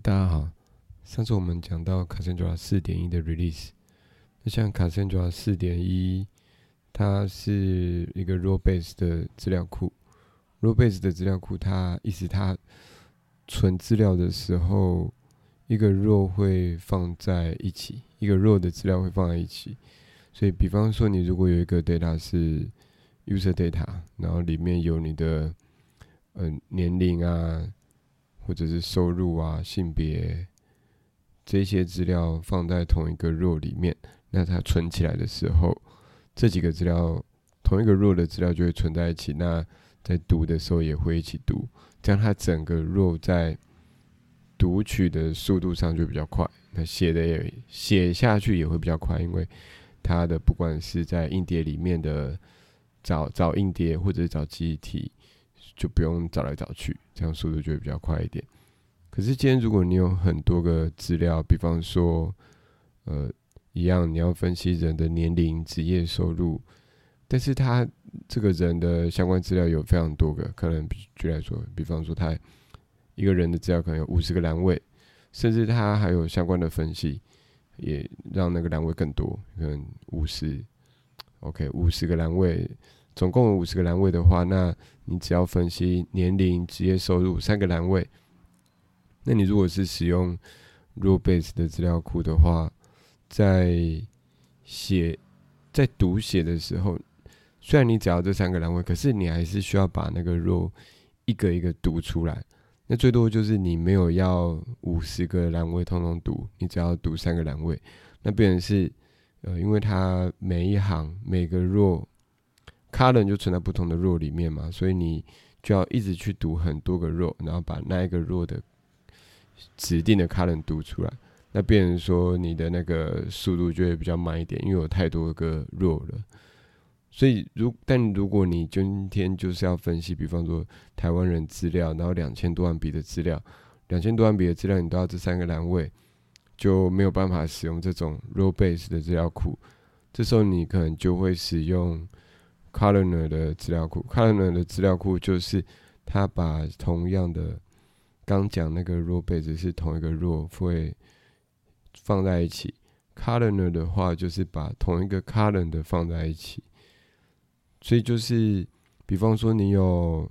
大家好，上次我们讲到 Cassandra 四点一的 release，那像 Cassandra 四点一，它是一个 raw base 的资料库，raw base 的资料库，它意思它存资料的时候，一个 raw 会放在一起，一个 raw 的资料会放在一起，所以比方说你如果有一个 data 是 user data，然后里面有你的嗯年龄啊。或者是收入啊、性别这些资料放在同一个弱里面，那它存起来的时候，这几个资料同一个弱的资料就会存在一起。那在读的时候也会一起读，这样它整个弱在读取的速度上就比较快。那写的也写下去也会比较快，因为它的不管是在硬碟里面的找找硬碟，或者找记忆体。就不用找来找去，这样速度就会比较快一点。可是今天如果你有很多个资料，比方说，呃，一样你要分析人的年龄、职业、收入，但是他这个人的相关资料有非常多个，可能举来说，比方说他一个人的资料可能有五十个栏位，甚至他还有相关的分析，也让那个栏位更多，可能五十，OK，五十个栏位。总共有五十个栏位的话，那你只要分析年龄、职业、收入三个栏位。那你如果是使用 raw base 的资料库的话，在写在读写的时候，虽然你只要这三个栏位，可是你还是需要把那个 raw 一个一个读出来。那最多就是你没有要五十个栏位通通读，你只要读三个栏位。那变成是呃，因为它每一行每个 raw column 就存在不同的弱里面嘛，所以你就要一直去读很多个弱然后把那一个弱的指定的 column 读出来。那变成说你的那个速度就会比较慢一点，因为有太多个弱了。所以如但如果你今天就是要分析，比方说台湾人资料，然后两千多万笔的资料，两千多万笔的资料你都要这三个栏位，就没有办法使用这种 robase 的资料库。这时候你可能就会使用。C o l o n e r 的资料库 c o l o n e r 的资料库就是他把同样的刚讲那个 row base 是同一个 row 会放在一起。c o l o n e r 的话就是把同一个 column 的放在一起，所以就是比方说你有，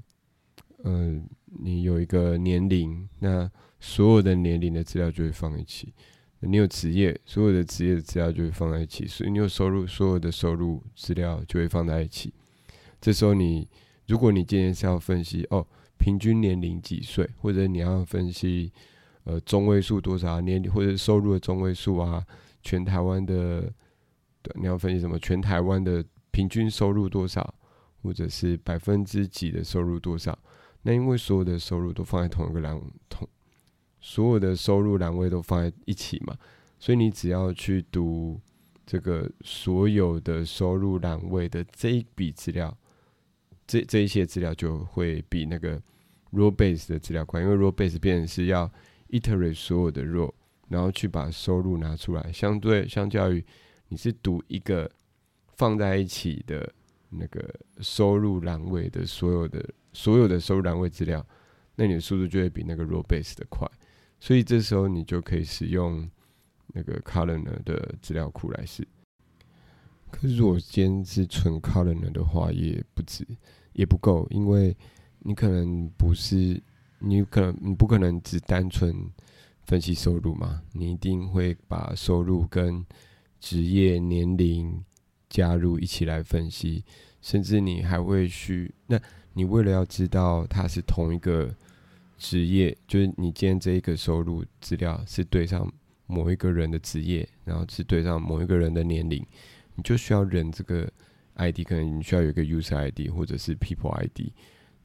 嗯，你有一个年龄，那所有的年龄的资料就会放一起。你有职业，所有的职业的资料就会放在一起；所以你有收入，所有的收入资料就会放在一起。这时候你，如果你今天是要分析哦，平均年龄几岁，或者你要分析呃中位数多少年龄，或者收入的中位数啊，全台湾的，对，你要分析什么？全台湾的平均收入多少，或者是百分之几的收入多少？那因为所有的收入都放在同一个栏同。所有的收入栏位都放在一起嘛，所以你只要去读这个所有的收入栏位的这一笔资料，这这一些资料就会比那个 row base 的资料快，因为 row base 变成是要 iterate 所有的 row，然后去把收入拿出来，相对相较于你是读一个放在一起的那个收入栏位的所有的所有的收入栏位资料，那你的速度就会比那个 row base 的快。所以这时候你就可以使用那个 Columnar 的资料库来试。可是如果今天是纯 Columnar 的话，也不止，也不够，因为你可能不是，你可能你不可能只单纯分析收入嘛，你一定会把收入跟职业、年龄加入一起来分析，甚至你还会去，那你为了要知道它是同一个。职业就是你今天这一个收入资料是对上某一个人的职业，然后是对上某一个人的年龄，你就需要人这个 ID，可能你需要有一个 user ID 或者是 people ID，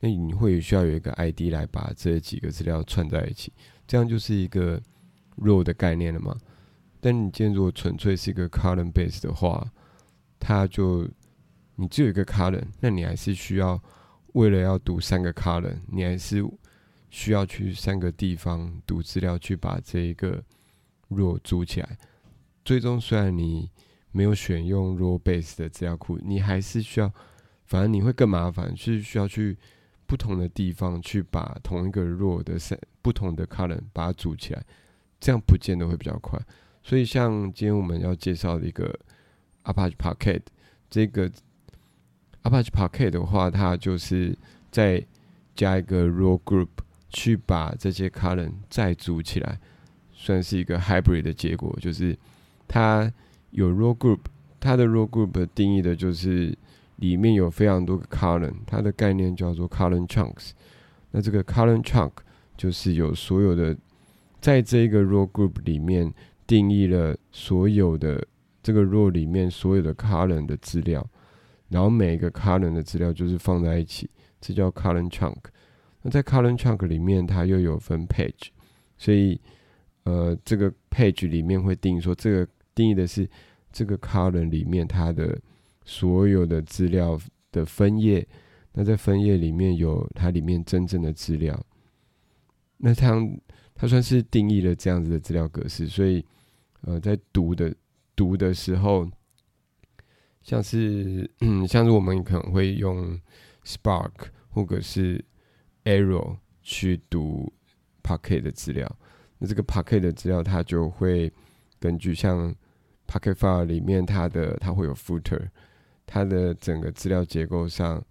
那你会需要有一个 ID 来把这几个资料串在一起，这样就是一个 row 的概念了嘛？但你今天如果纯粹是一个 column base 的话，它就你只有一个 column，那你还是需要为了要读三个 column，你还是。需要去三个地方读资料，去把这一个 raw 组起来。最终，虽然你没有选用 raw base 的资料库，你还是需要，反正你会更麻烦，是需要去不同的地方去把同一个 raw 的三不同的 column 把它组起来，这样不见得会比较快。所以像今天我们要介绍的一个 Apache Parquet，这个 Apache Parquet 的话，它就是再加一个 raw group 去把这些 column 再组起来，算是一个 hybrid 的结果，就是它有 row group，它的 row group 定义的就是里面有非常多个 column，它的概念叫做 column chunks。那这个 column chunk 就是有所有的，在这个 row group 里面定义了所有的这个 row 里面所有的 column 的资料，然后每一个 column 的资料就是放在一起，这叫 column chunk。那在 column chunk 里面，它又有分 page，所以呃，这个 page 里面会定义说，这个定义的是这个 column 里面它的所有的资料的分页。那在分页里面有它里面真正的资料，那它它算是定义了这样子的资料格式，所以呃，在读的读的时候，像是，像是我们可能会用 Spark 或者是 Arrow 去读 Parquet 的资料，那这个 Parquet 的资料它就会根据像 Parquet file 里面它的它会有 footer，它的整个资料结构上。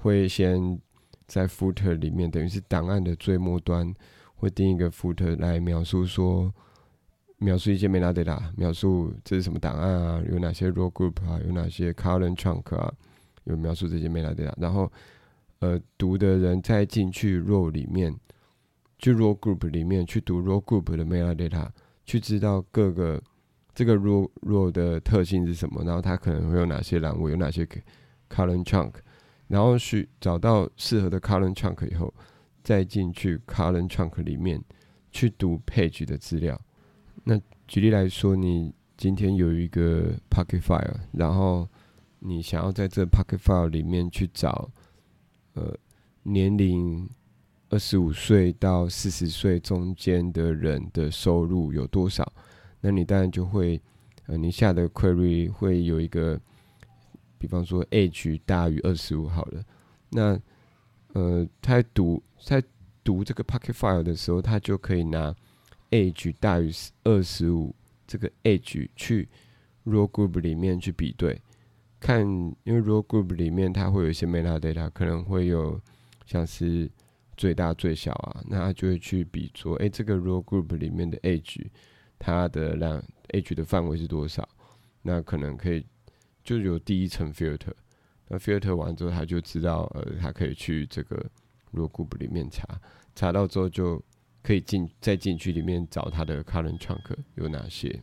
会先在 footer 里面，等于是档案的最末端，会定一个 footer 来描述说，描述一些 metadata，描述这是什么档案啊，有哪些 row group 啊，有哪些 column chunk 啊，有描述这些 metadata。然后，呃，读的人再进去 row 里面，去 row group 里面去读 row group 的 metadata，去知道各个这个 row row 的特性是什么，然后它可能会有哪些栏位，有哪些 column chunk。然后去找到适合的 column chunk 以后，再进去 column chunk 里面去读 page 的资料。那举例来说，你今天有一个 Pocket File，然后你想要在这 Pocket File 里面去找，呃，年龄二十五岁到四十岁中间的人的收入有多少？那你当然就会，呃，你下的 query 会有一个。比方说，age 大于二十五好了，那呃，他在读在读这个 Pocket File 的时候，他就可以拿 age 大于二十五这个 age 去 Row Group 里面去比对，看，因为 Row Group 里面它会有一些 metadata，可能会有像是最大最小啊，那他就会去比说，哎，这个 Row Group 里面的 age 它的量 age 的范围是多少，那可能可以。就有第一层 filter，那 filter 完之后，他就知道，呃，他可以去这个 row group 里面查，查到之后就可以进再进去里面找他的 current chunk 有哪些。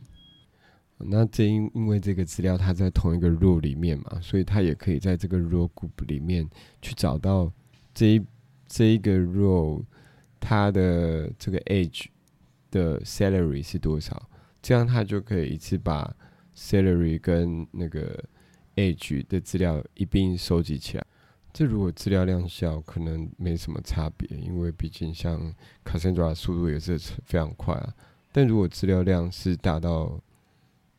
那这因因为这个资料它在同一个 row 里面嘛，所以它也可以在这个 row group 里面去找到这一这一个 row 它的这个 age 的 salary 是多少，这样它就可以一次把 salary 跟那个 age 的资料一并收集起来，这如果资料量小，可能没什么差别，因为毕竟像 Cassandra 速度也是非常快啊。但如果资料量是大到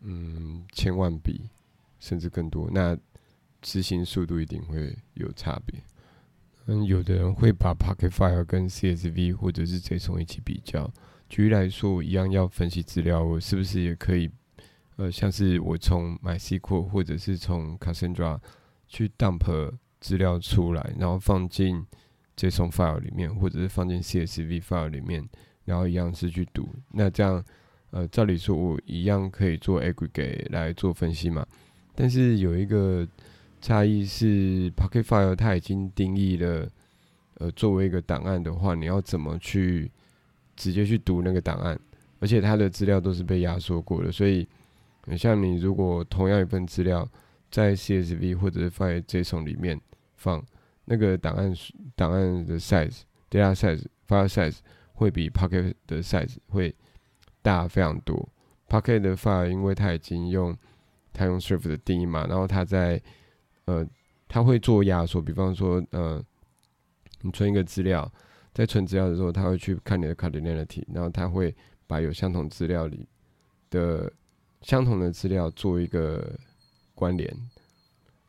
嗯千万笔甚至更多，那执行速度一定会有差别。嗯，有的人会把 Pocket File 跟 CSV 或者是 JSON 一起比较。举例来说，我一样要分析资料，我是不是也可以？呃，像是我从 MySQL 或者是从 Cassandra 去 dump 资料出来，然后放进 JSON file 里面，或者是放进 CSV file 里面，然后一样是去读。那这样，呃，照理说我一样可以做 aggregate 来做分析嘛？但是有一个差异是，Pocket file 它已经定义了，呃，作为一个档案的话，你要怎么去直接去读那个档案？而且它的资料都是被压缩过的，所以。像你如果同样一份资料在 CSV 或者是放在 JSON 里面放，那个档案档案的 size data size file size 会比 Pocket 的 size 会大非常多。Pocket 的 file 因为它已经用它用 Surf 的定义嘛，然后它在呃它会做压缩，比方说呃你存一个资料，在存资料的时候，它会去看你的 cardinality，然后它会把有相同资料里的相同的资料做一个关联，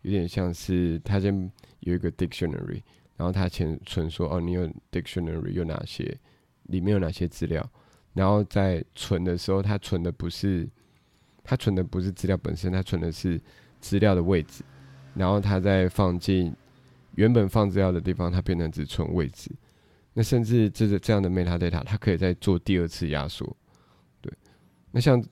有点像是他先有一个 dictionary，然后他前存说哦，你有 dictionary 有哪些里面有哪些资料，然后在存的时候，它存的不是它存的不是资料本身，它存的是资料的位置，然后它再放进原本放资料的地方，它变成只存位置。那甚至这个这样的 metadata，它可以再做第二次压缩。对，那像，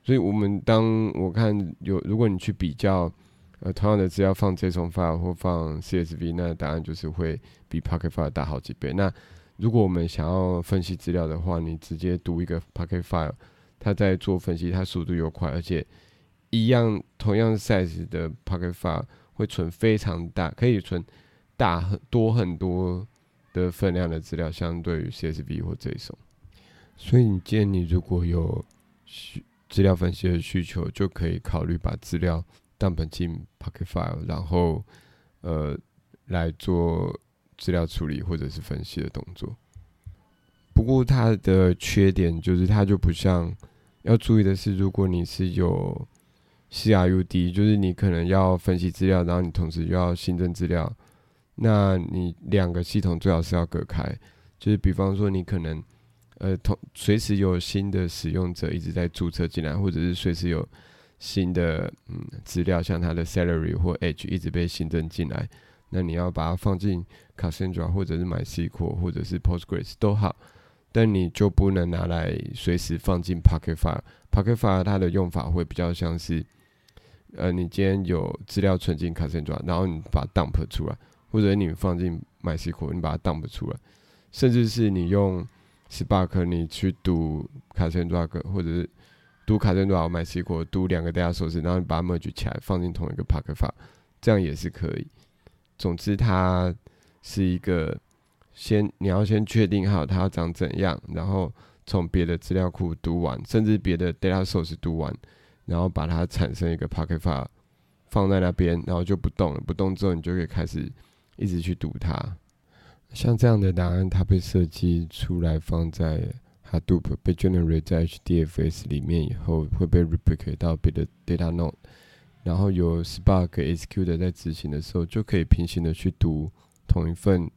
所以我们当我看有，如果你去比较，呃，同样的资料放 JSON file 或放 CSV，那答案就是会比 Pocket file 大好几倍。那如果我们想要分析资料的话，你直接读一个 Pocket file，它在做分析，它速度又快，而且一样同样 size 的 Pocket file 会存非常大，可以存大很多很多。的分量的资料相对于 CSV 或 JSON，所以你建议你如果有需资料分析的需求，就可以考虑把资料 dump 进 Pocket File，然后呃来做资料处理或者是分析的动作。不过它的缺点就是它就不像要注意的是，如果你是有 CRUD，就是你可能要分析资料，然后你同时又要新增资料。那你两个系统最好是要隔开，就是比方说你可能，呃，同随时有新的使用者一直在注册进来，或者是随时有新的嗯资料，像他的 salary 或 age 一直被新增进来，那你要把它放进 Cassandra 或者是 MySQL 或者是 Postgres 都好，但你就不能拿来随时放进 Pocket File。Pocket File 它的用法会比较像是，呃，你今天有资料存进 Cassandra，然后你把它 dump 出来。或者你放进 MySQL，你把它 dump 出来，甚至是你用 Spark，你去读卡森多克，或者是读卡森多少 MySQL，读两个 data source，然后你把它 merge 起来，放进同一个 Pocket file，这样也是可以。总之，它是一个先你要先确定好它要长怎样，然后从别的资料库读完，甚至别的 data source 读完，然后把它产生一个 Pocket file 放在那边，然后就不动了。不动之后，你就可以开始。一直去读它，像这样的答案，它被设计出来放在 Hadoop 被 generate 在 HDFS 里面以后，会被 replicate 到别的 data node，然后有 Spark SQ 的在执行的时候，就可以平行的去读同一份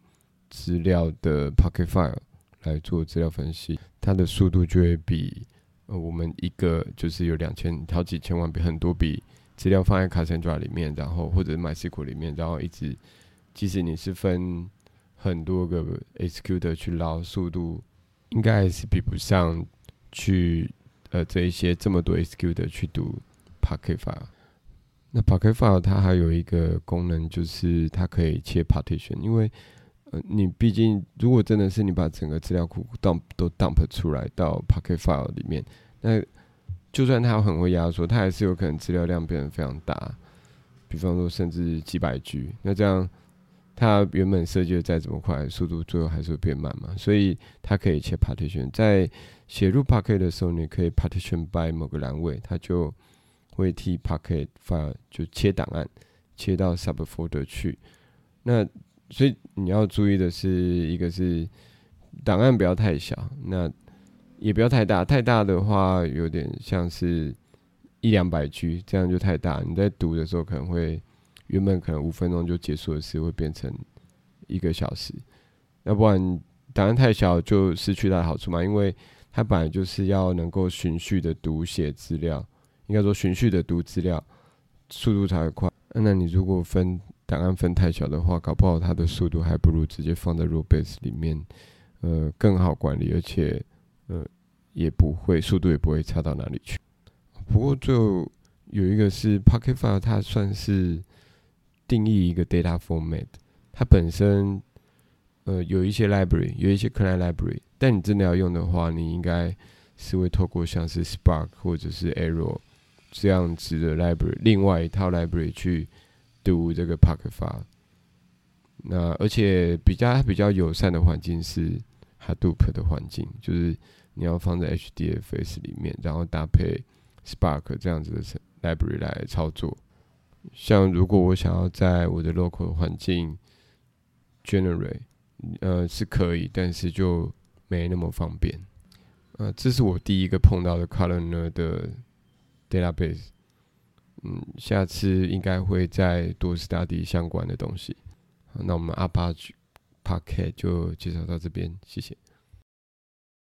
资料的 Pocket file 来做资料分析，它的速度就会比呃我们一个就是有两千好几千万笔很多笔资料放在 Cassandra 里面，然后或者 MySQL 里面，然后一直。即使你是分很多个 SQ 的去捞，速度应该还是比不上去呃这一些这么多 SQ 的去读 Pocket File。那 Pocket File 它还有一个功能，就是它可以切 Partition。因为呃你毕竟如果真的是你把整个资料库 dump 都 dump 出来到 Pocket File 里面，那就算它很会压缩，它还是有可能资料量变得非常大。比方说甚至几百 G，那这样。它原本设计的再怎么快，速度最后还是会变慢嘛，所以它可以切 partition。在写入 Pocket 的时候，你可以 partition by 某个栏位，它就会替 Pocket file 就切档案，切到 subfolder 去。那所以你要注意的是，一个是档案不要太小，那也不要太大，太大的话有点像是一两百 G，这样就太大，你在读的时候可能会。原本可能五分钟就结束的事，会变成一个小时。要不然档案太小，就失去它的好处嘛。因为它本来就是要能够循序的读写资料，应该说循序的读资料，速度才会快。那你如果分档案分太小的话，搞不好它的速度还不如直接放在 raw base 里面，呃，更好管理，而且呃也不会速度也不会差到哪里去。不过最后有一个是 Pocket File，它算是。定义一个 data format，它本身呃有一些 library，有一些 client library，但你真的要用的话，你应该是会透过像是 Spark 或者是 Arrow 这样子的 library，另外一套 library 去读这个 park file。那而且比较比较友善的环境是 Hadoop 的环境，就是你要放在 HDFS 里面，然后搭配 Spark 这样子的 library 来操作。像如果我想要在我的 local 环境 generate，呃是可以，但是就没那么方便。呃，这是我第一个碰到的 columnar 的 database。嗯，下次应该会再多 study 相关的东西。那我们 Apache Packet 就介绍到这边，谢谢。